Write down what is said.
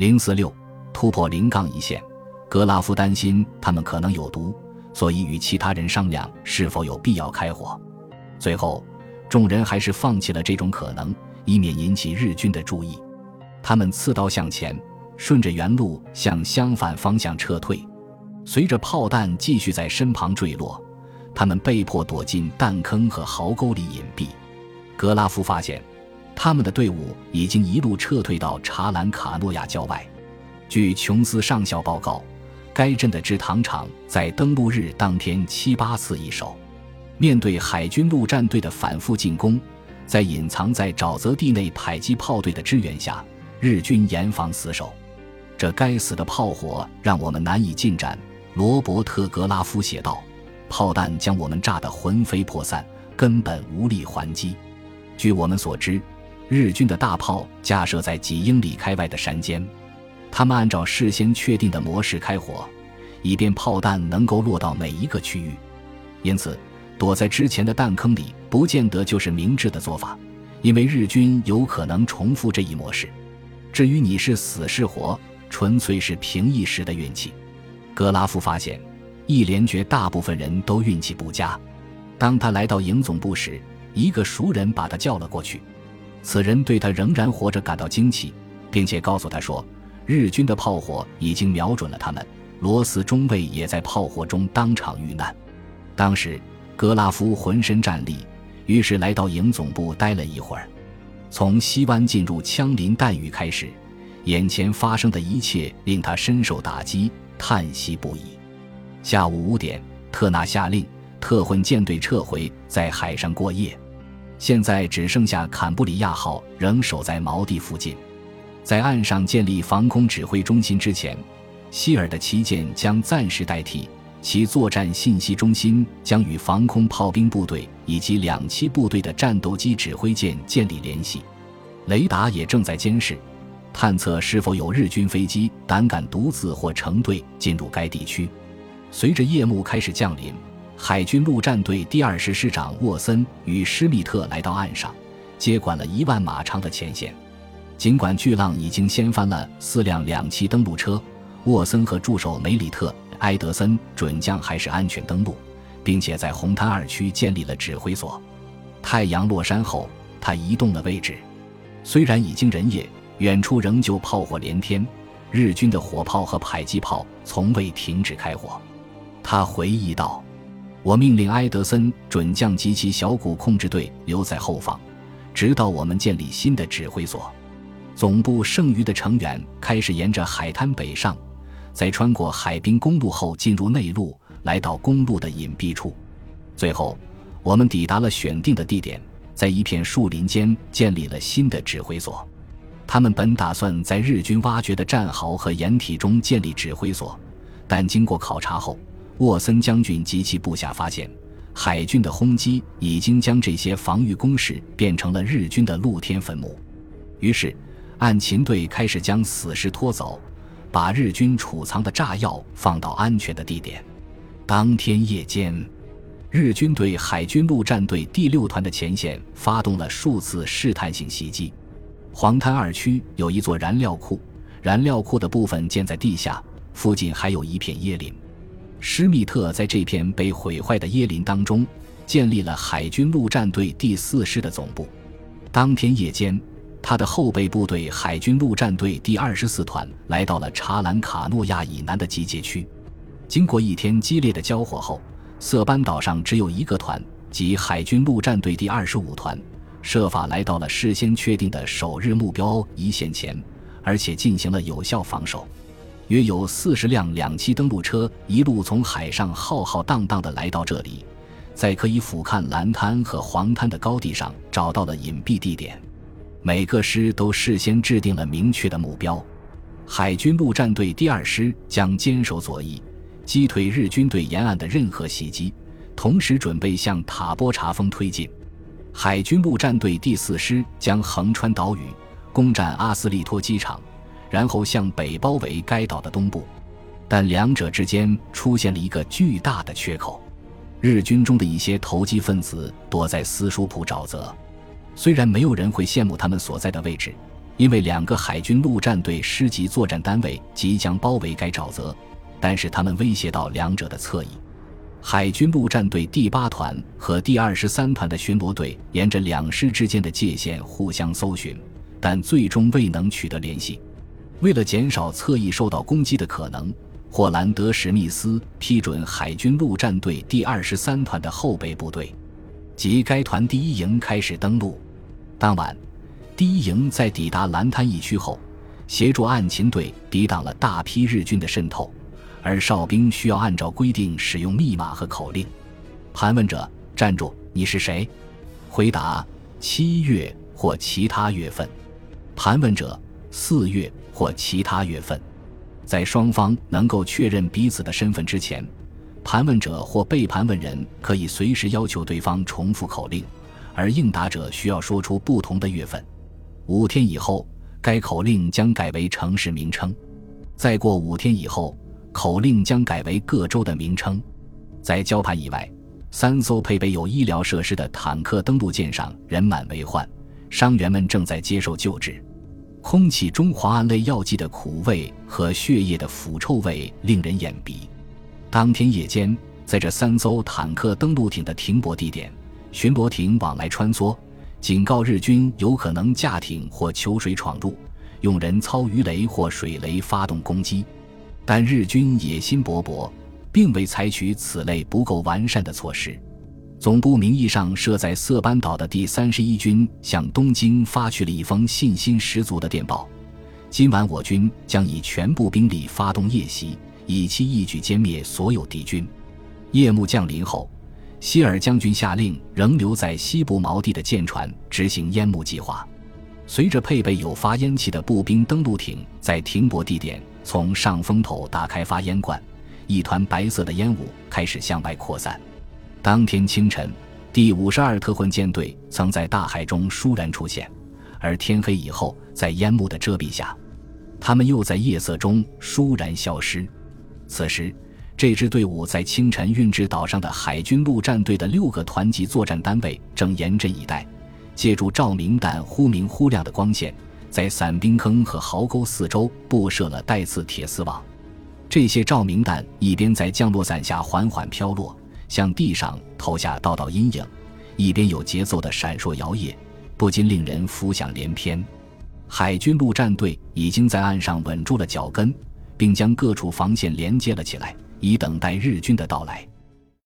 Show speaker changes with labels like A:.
A: 零四六突破零杠一线，格拉夫担心他们可能有毒，所以与其他人商量是否有必要开火。最后，众人还是放弃了这种可能，以免引起日军的注意。他们刺刀向前，顺着原路向相反方向撤退。随着炮弹继续在身旁坠落，他们被迫躲进弹坑和壕沟里隐蔽。格拉夫发现，他们的队伍已经一路撤退到查兰卡诺亚郊外。据琼斯上校报告，该镇的制糖厂在登陆日当天七八次易手。面对海军陆战队的反复进攻，在隐藏在沼泽地内迫击炮队的支援下，日军严防死守。这该死的炮火让我们难以进展。罗伯特·格拉夫写道：“炮弹将我们炸得魂飞魄散，根本无力还击。”据我们所知，日军的大炮架设在几英里开外的山间，他们按照事先确定的模式开火，以便炮弹能够落到每一个区域。因此，躲在之前的弹坑里不见得就是明智的做法，因为日军有可能重复这一模式。至于你是死是活，纯粹是凭一时的运气。格拉夫发现，一连绝大部分人都运气不佳。当他来到营总部时，一个熟人把他叫了过去。此人对他仍然活着感到惊奇，并且告诉他说，日军的炮火已经瞄准了他们，罗斯中尉也在炮火中当场遇难。当时，格拉夫浑身战栗，于是来到营总部待了一会儿。从西湾进入枪林弹雨开始，眼前发生的一切令他深受打击。叹息不已。下午五点，特纳下令特混舰队撤回，在海上过夜。现在只剩下坎布里亚号仍守在锚地附近。在岸上建立防空指挥中心之前，希尔的旗舰将暂时代替其作战信息中心，将与防空炮兵部队以及两栖部队的战斗机指挥舰建立联系。雷达也正在监视。探测是否有日军飞机胆敢独自或成队进入该地区。随着夜幕开始降临，海军陆战队第二师师长沃森与施密特来到岸上，接管了一万马长的前线。尽管巨浪已经掀翻了四辆两栖登陆车，沃森和助手梅里特·埃德森准将还是安全登陆，并且在红滩二区建立了指挥所。太阳落山后，他移动了位置。虽然已经人夜。远处仍旧炮火连天，日军的火炮和迫击炮从未停止开火。他回忆道：“我命令埃德森准将及其小股控制队留在后方，直到我们建立新的指挥所。总部剩余的成员开始沿着海滩北上，在穿过海滨公路后进入内陆，来到公路的隐蔽处。最后，我们抵达了选定的地点，在一片树林间建立了新的指挥所。”他们本打算在日军挖掘的战壕和掩体中建立指挥所，但经过考察后，沃森将军及其部下发现，海军的轰击已经将这些防御工事变成了日军的露天坟墓。于是，岸勤队开始将死尸拖走，把日军储藏的炸药放到安全的地点。当天夜间，日军对海军陆战队第六团的前线发动了数次试探性袭击。黄滩二区有一座燃料库，燃料库的部分建在地下，附近还有一片椰林。施密特在这片被毁坏的椰林当中建立了海军陆战队第四师的总部。当天夜间，他的后备部队海军陆战队第二十四团来到了查兰卡诺亚以南的集结区。经过一天激烈的交火后，色班岛上只有一个团，即海军陆战队第二十五团。设法来到了事先确定的首日目标一线前，而且进行了有效防守。约有四十辆两栖登陆车一路从海上浩浩荡荡地来到这里，在可以俯瞰蓝滩和黄滩的高地上找到了隐蔽地点。每个师都事先制定了明确的目标。海军陆战队第二师将坚守左翼，击退日军对沿岸的任何袭击，同时准备向塔波查峰推进。海军陆战队第四师将横穿岛屿，攻占阿斯利托机场，然后向北包围该岛的东部。但两者之间出现了一个巨大的缺口：日军中的一些投机分子躲在斯舒普沼泽。虽然没有人会羡慕他们所在的位置，因为两个海军陆战队师级作战单位即将包围该沼泽，但是他们威胁到两者的侧翼。海军陆战队第八团和第二十三团的巡逻队沿着两师之间的界限互相搜寻，但最终未能取得联系。为了减少侧翼受到攻击的可能，霍兰德·史密斯批准海军陆战队第二十三团的后备部队及该团第一营开始登陆。当晚，第一营在抵达蓝滩一区后，协助暗勤队抵挡了大批日军的渗透。而哨兵需要按照规定使用密码和口令。盘问者站住，你是谁？回答：七月或其他月份。盘问者：四月或其他月份。在双方能够确认彼此的身份之前，盘问者或被盘问人可以随时要求对方重复口令，而应答者需要说出不同的月份。五天以后，该口令将改为城市名称。再过五天以后。口令将改为各州的名称。在交盘以外，三艘配备有医疗设施的坦克登陆舰上人满为患，伤员们正在接受救治。空气中磺胺类药剂的苦味和血液的腐臭味令人眼鼻。当天夜间，在这三艘坦克登陆艇的停泊地点，巡逻艇往来穿梭，警告日军有可能驾艇或求水闯入，用人操鱼雷或水雷发动攻击。但日军野心勃勃，并未采取此类不够完善的措施。总部名义上设在色班岛的第三十一军向东京发去了一封信心十足的电报：今晚我军将以全部兵力发动夜袭，以期一举歼灭所有敌军。夜幕降临后，希尔将军下令仍留在西部锚地的舰船执行烟幕计划。随着配备有发烟器的步兵登陆艇在停泊地点。从上风头打开发烟罐，一团白色的烟雾开始向外扩散。当天清晨，第五十二特混舰队曾在大海中倏然出现，而天黑以后，在烟幕的遮蔽下，他们又在夜色中倏然消失。此时，这支队伍在清晨运至岛上的海军陆战队的六个团级作战单位正严阵以待，借助照明弹忽明忽亮的光线。在伞兵坑和壕沟四周布设了带刺铁丝网，这些照明弹一边在降落伞下缓缓飘落，向地上投下道道阴影，一边有节奏的闪烁摇曳，不禁令人浮想联翩。海军陆战队已经在岸上稳住了脚跟，并将各处防线连接了起来，以等待日军的到来。